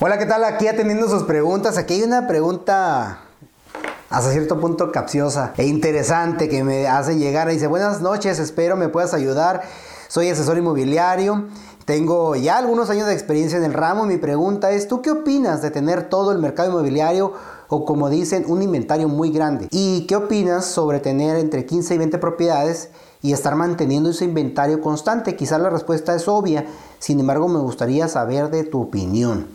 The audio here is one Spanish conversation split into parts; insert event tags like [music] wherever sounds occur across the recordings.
Hola, ¿qué tal? Aquí atendiendo sus preguntas. Aquí hay una pregunta hasta cierto punto capciosa e interesante que me hace llegar. Dice, buenas noches, espero me puedas ayudar. Soy asesor inmobiliario. Tengo ya algunos años de experiencia en el ramo. Mi pregunta es, ¿tú qué opinas de tener todo el mercado inmobiliario o como dicen, un inventario muy grande? ¿Y qué opinas sobre tener entre 15 y 20 propiedades y estar manteniendo ese inventario constante? Quizás la respuesta es obvia, sin embargo me gustaría saber de tu opinión.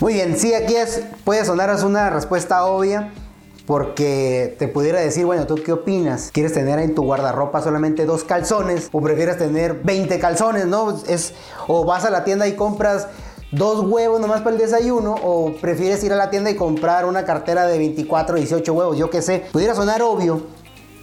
Muy bien, sí, aquí es, puede sonar una respuesta obvia porque te pudiera decir, bueno, ¿tú qué opinas? ¿Quieres tener en tu guardarropa solamente dos calzones o prefieres tener 20 calzones, no? Es, o vas a la tienda y compras dos huevos nomás para el desayuno o prefieres ir a la tienda y comprar una cartera de 24, 18 huevos, yo qué sé. Pudiera sonar obvio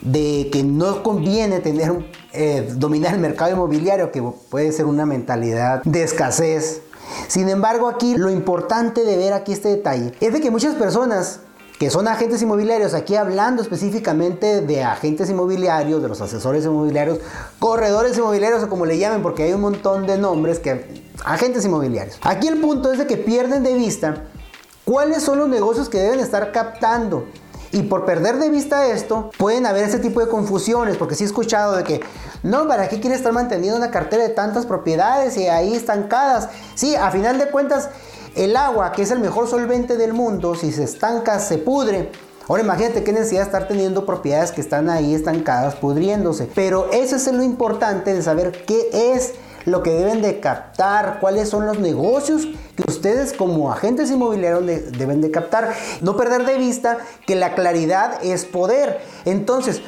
de que no conviene tener eh, dominar el mercado inmobiliario, que puede ser una mentalidad de escasez sin embargo, aquí lo importante de ver aquí este detalle es de que muchas personas que son agentes inmobiliarios, aquí hablando específicamente de agentes inmobiliarios, de los asesores inmobiliarios, corredores inmobiliarios o como le llamen, porque hay un montón de nombres que agentes inmobiliarios. Aquí el punto es de que pierden de vista cuáles son los negocios que deben estar captando y por perder de vista esto, pueden haber ese tipo de confusiones, porque sí he escuchado de que, no, ¿para qué quiere estar manteniendo una cartera de tantas propiedades y ahí estancadas? Sí, a final de cuentas, el agua, que es el mejor solvente del mundo, si se estanca, se pudre. Ahora imagínate qué necesidad estar teniendo propiedades que están ahí estancadas, pudriéndose. Pero eso es lo importante de saber qué es lo que deben de captar, cuáles son los negocios ustedes como agentes inmobiliarios deben de captar. No perder de vista que la claridad es poder. Entonces,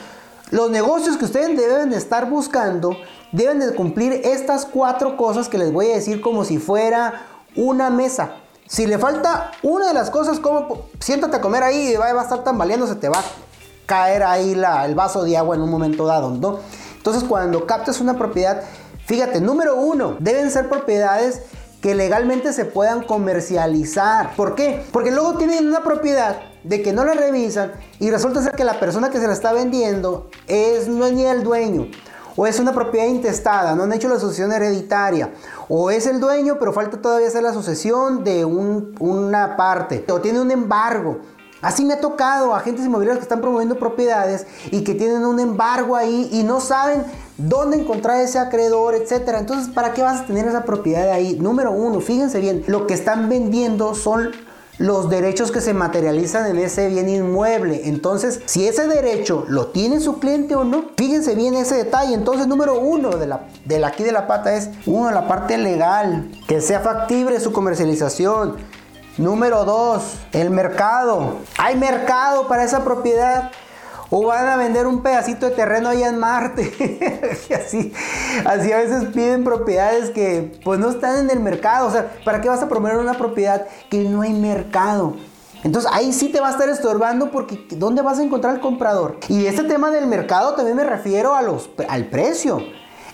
los negocios que ustedes deben de estar buscando deben de cumplir estas cuatro cosas que les voy a decir como si fuera una mesa. Si le falta una de las cosas, como siéntate a comer ahí y va a estar tambaleando, se te va a caer ahí el vaso de agua en un momento dado, ¿no? Entonces, cuando captas una propiedad, Fíjate, número uno, deben ser propiedades que legalmente se puedan comercializar. ¿Por qué? Porque luego tienen una propiedad de que no la revisan y resulta ser que la persona que se la está vendiendo es, no es ni el dueño. O es una propiedad intestada, no han hecho la sucesión hereditaria. O es el dueño, pero falta todavía hacer la sucesión de una parte. O tiene un embargo. Así me ha tocado agentes inmobiliarios que están promoviendo propiedades y que tienen un embargo ahí y no saben dónde encontrar ese acreedor, etcétera. Entonces, ¿para qué vas a tener esa propiedad ahí? Número uno, fíjense bien, lo que están vendiendo son los derechos que se materializan en ese bien inmueble. Entonces, si ese derecho lo tiene su cliente o no, fíjense bien ese detalle. Entonces, número uno de la, de aquí de la pata es, uno, la parte legal, que sea factible su comercialización. Número dos, el mercado. Hay mercado para esa propiedad. O van a vender un pedacito de terreno allá en Marte. [laughs] así, así a veces piden propiedades que pues no están en el mercado. O sea, ¿para qué vas a promover una propiedad que no hay mercado? Entonces ahí sí te va a estar estorbando porque ¿dónde vas a encontrar el comprador? Y este tema del mercado también me refiero a los, al precio.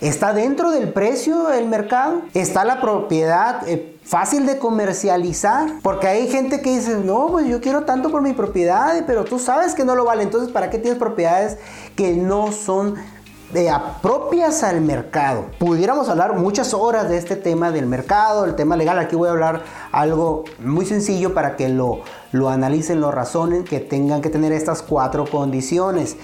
¿Está dentro del precio del mercado? ¿Está la propiedad eh, fácil de comercializar? Porque hay gente que dice, no, pues yo quiero tanto por mi propiedad, pero tú sabes que no lo vale. Entonces, ¿para qué tienes propiedades que no son de apropias al mercado. Pudiéramos hablar muchas horas de este tema del mercado, el tema legal. Aquí voy a hablar algo muy sencillo para que lo, lo analicen, lo razonen, que tengan que tener estas cuatro condiciones.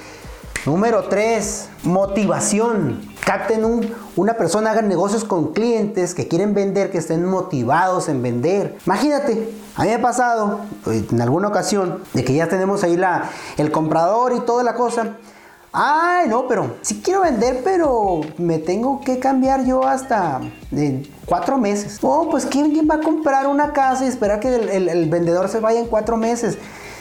Número 3, motivación. Capten un, una persona, hagan negocios con clientes que quieren vender, que estén motivados en vender. Imagínate, a mí me ha pasado eh, en alguna ocasión de que ya tenemos ahí la, el comprador y toda la cosa. Ay, no, pero sí quiero vender, pero me tengo que cambiar yo hasta en cuatro meses. Oh, pues ¿quién, va a comprar una casa y esperar que el vendedor se vaya en cuatro meses?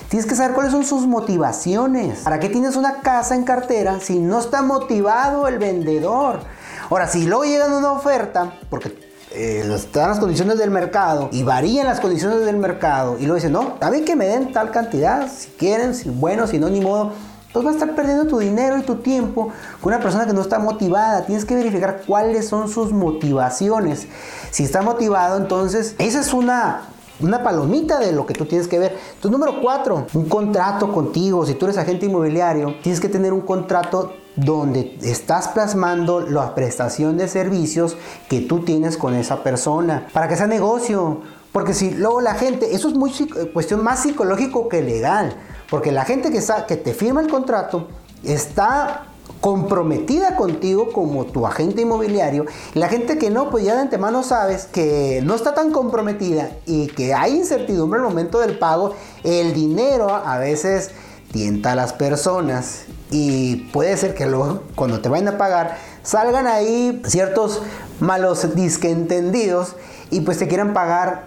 Tienes que saber cuáles son sus motivaciones. ¿Para qué tienes una casa en cartera si no está motivado el vendedor? Ahora, si luego llega una oferta, porque eh, están las condiciones del mercado y varían las condiciones del mercado y luego dicen, no, a mí que me den tal cantidad, si quieren, si bueno, si no, ni modo. Entonces vas a estar perdiendo tu dinero y tu tiempo con una persona que no está motivada. Tienes que verificar cuáles son sus motivaciones. Si está motivado, entonces esa es una una palomita de lo que tú tienes que ver. Entonces, número cuatro, un contrato contigo. Si tú eres agente inmobiliario, tienes que tener un contrato donde estás plasmando la prestación de servicios que tú tienes con esa persona para que sea negocio. Porque si luego la gente, eso es muy cuestión más psicológico que legal, porque la gente que, está, que te firma el contrato está comprometida contigo como tu agente inmobiliario. La gente que no, pues ya de antemano sabes que no está tan comprometida y que hay incertidumbre el momento del pago. El dinero a veces tienta a las personas y puede ser que luego cuando te vayan a pagar salgan ahí ciertos malos disquentendidos y pues te quieran pagar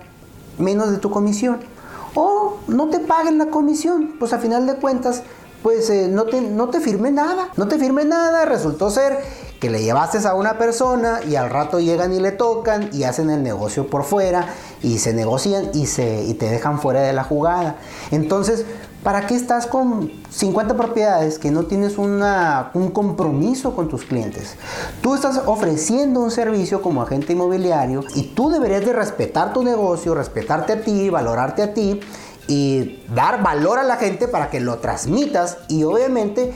menos de tu comisión o no te paguen la comisión pues a final de cuentas pues eh, no, te, no te nada, no te firme nada, resultó ser que le llevaste a una persona y al rato llegan y le tocan y hacen el negocio por fuera y se negocian y, se, y te dejan fuera de la jugada. Entonces, ¿para qué estás con 50 propiedades que no tienes una, un compromiso con tus clientes? Tú estás ofreciendo un servicio como agente inmobiliario y tú deberías de respetar tu negocio, respetarte a ti, valorarte a ti y dar valor a la gente para que lo transmitas y obviamente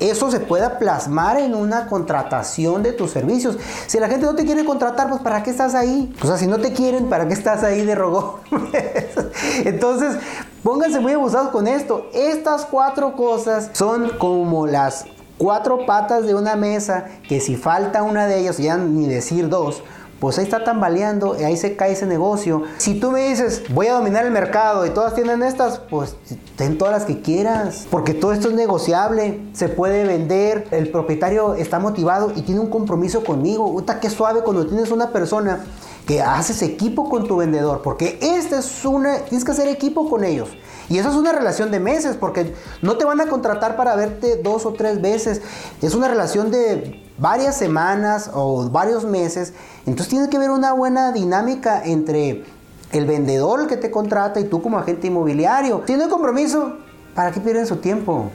eso se pueda plasmar en una contratación de tus servicios. Si la gente no te quiere contratar, pues ¿para qué estás ahí? O sea, si no te quieren, ¿para qué estás ahí de rogo? [laughs] Entonces, pónganse muy abusados con esto. Estas cuatro cosas son como las cuatro patas de una mesa que si falta una de ellas, ya ni decir dos, pues ahí está tambaleando, ahí se cae ese negocio. Si tú me dices, voy a dominar el mercado y todas tienen estas, pues ten todas las que quieras, porque todo esto es negociable, se puede vender, el propietario está motivado y tiene un compromiso conmigo. Uta, qué suave cuando tienes una persona que haces equipo con tu vendedor, porque esta es una, tienes que hacer equipo con ellos. Y eso es una relación de meses, porque no te van a contratar para verte dos o tres veces. Es una relación de varias semanas o varios meses. Entonces tiene que haber una buena dinámica entre el vendedor que te contrata y tú como agente inmobiliario. Si no hay compromiso, ¿para qué pierden su tiempo?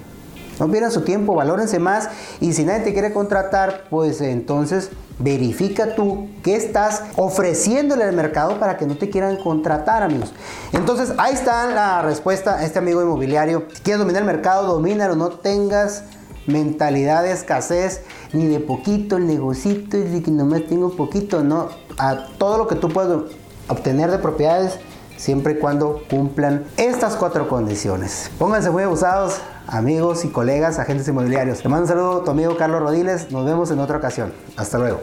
No pierdan su tiempo, valórense más y si nadie te quiere contratar, pues entonces verifica tú qué estás ofreciéndole al mercado para que no te quieran contratar, amigos. Entonces ahí está la respuesta a este amigo inmobiliario. Si quieres dominar el mercado, domínalo, no tengas mentalidad de escasez ni de poquito, el negocito y de que nomás tengo poquito, no. A todo lo que tú puedes obtener de propiedades siempre y cuando cumplan estas cuatro condiciones. Pónganse muy abusados, amigos y colegas, agentes inmobiliarios. Te mando un saludo, tu amigo Carlos Rodiles. Nos vemos en otra ocasión. Hasta luego.